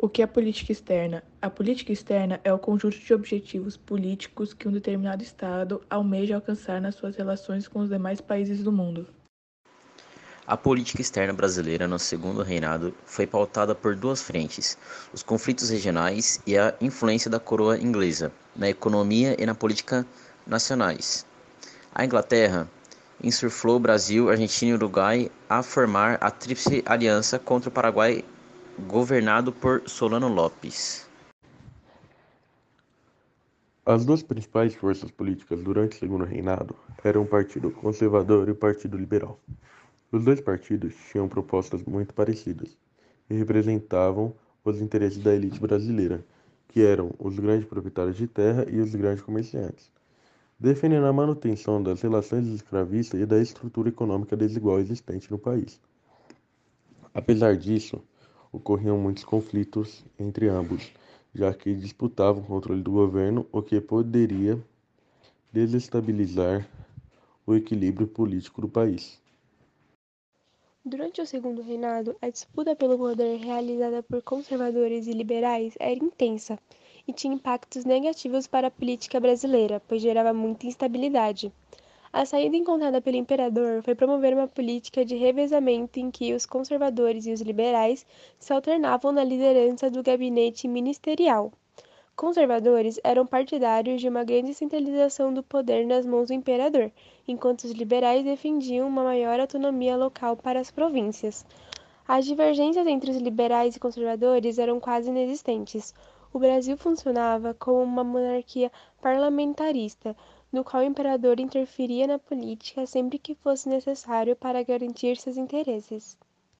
O que é política externa? A política externa é o conjunto de objetivos políticos que um determinado Estado almeja alcançar nas suas relações com os demais países do mundo. A política externa brasileira no segundo reinado foi pautada por duas frentes: os conflitos regionais e a influência da coroa inglesa na economia e na política nacionais. A Inglaterra insuflou Brasil, Argentina e Uruguai a formar a Tríplice Aliança contra o Paraguai governado por Solano Lopes. As duas principais forças políticas durante o segundo reinado eram o Partido Conservador e o Partido Liberal. Os dois partidos tinham propostas muito parecidas e representavam os interesses da elite brasileira, que eram os grandes proprietários de terra e os grandes comerciantes, defendendo a manutenção das relações escravistas e da estrutura econômica desigual existente no país. Apesar disso, ocorriam muitos conflitos entre ambos, já que disputavam o controle do governo, o que poderia desestabilizar o equilíbrio político do país. Durante o segundo reinado, a disputa pelo poder realizada por conservadores e liberais era intensa e tinha impactos negativos para a política brasileira, pois gerava muita instabilidade. A saída encontrada pelo imperador foi promover uma política de revezamento em que os conservadores e os liberais se alternavam na liderança do gabinete ministerial. Conservadores eram partidários de uma grande centralização do poder nas mãos do imperador, enquanto os liberais defendiam uma maior autonomia local para as províncias. As divergências entre os liberais e conservadores eram quase inexistentes. O Brasil funcionava como uma monarquia parlamentarista, no qual o imperador interferia na política sempre que fosse necessário para garantir seus interesses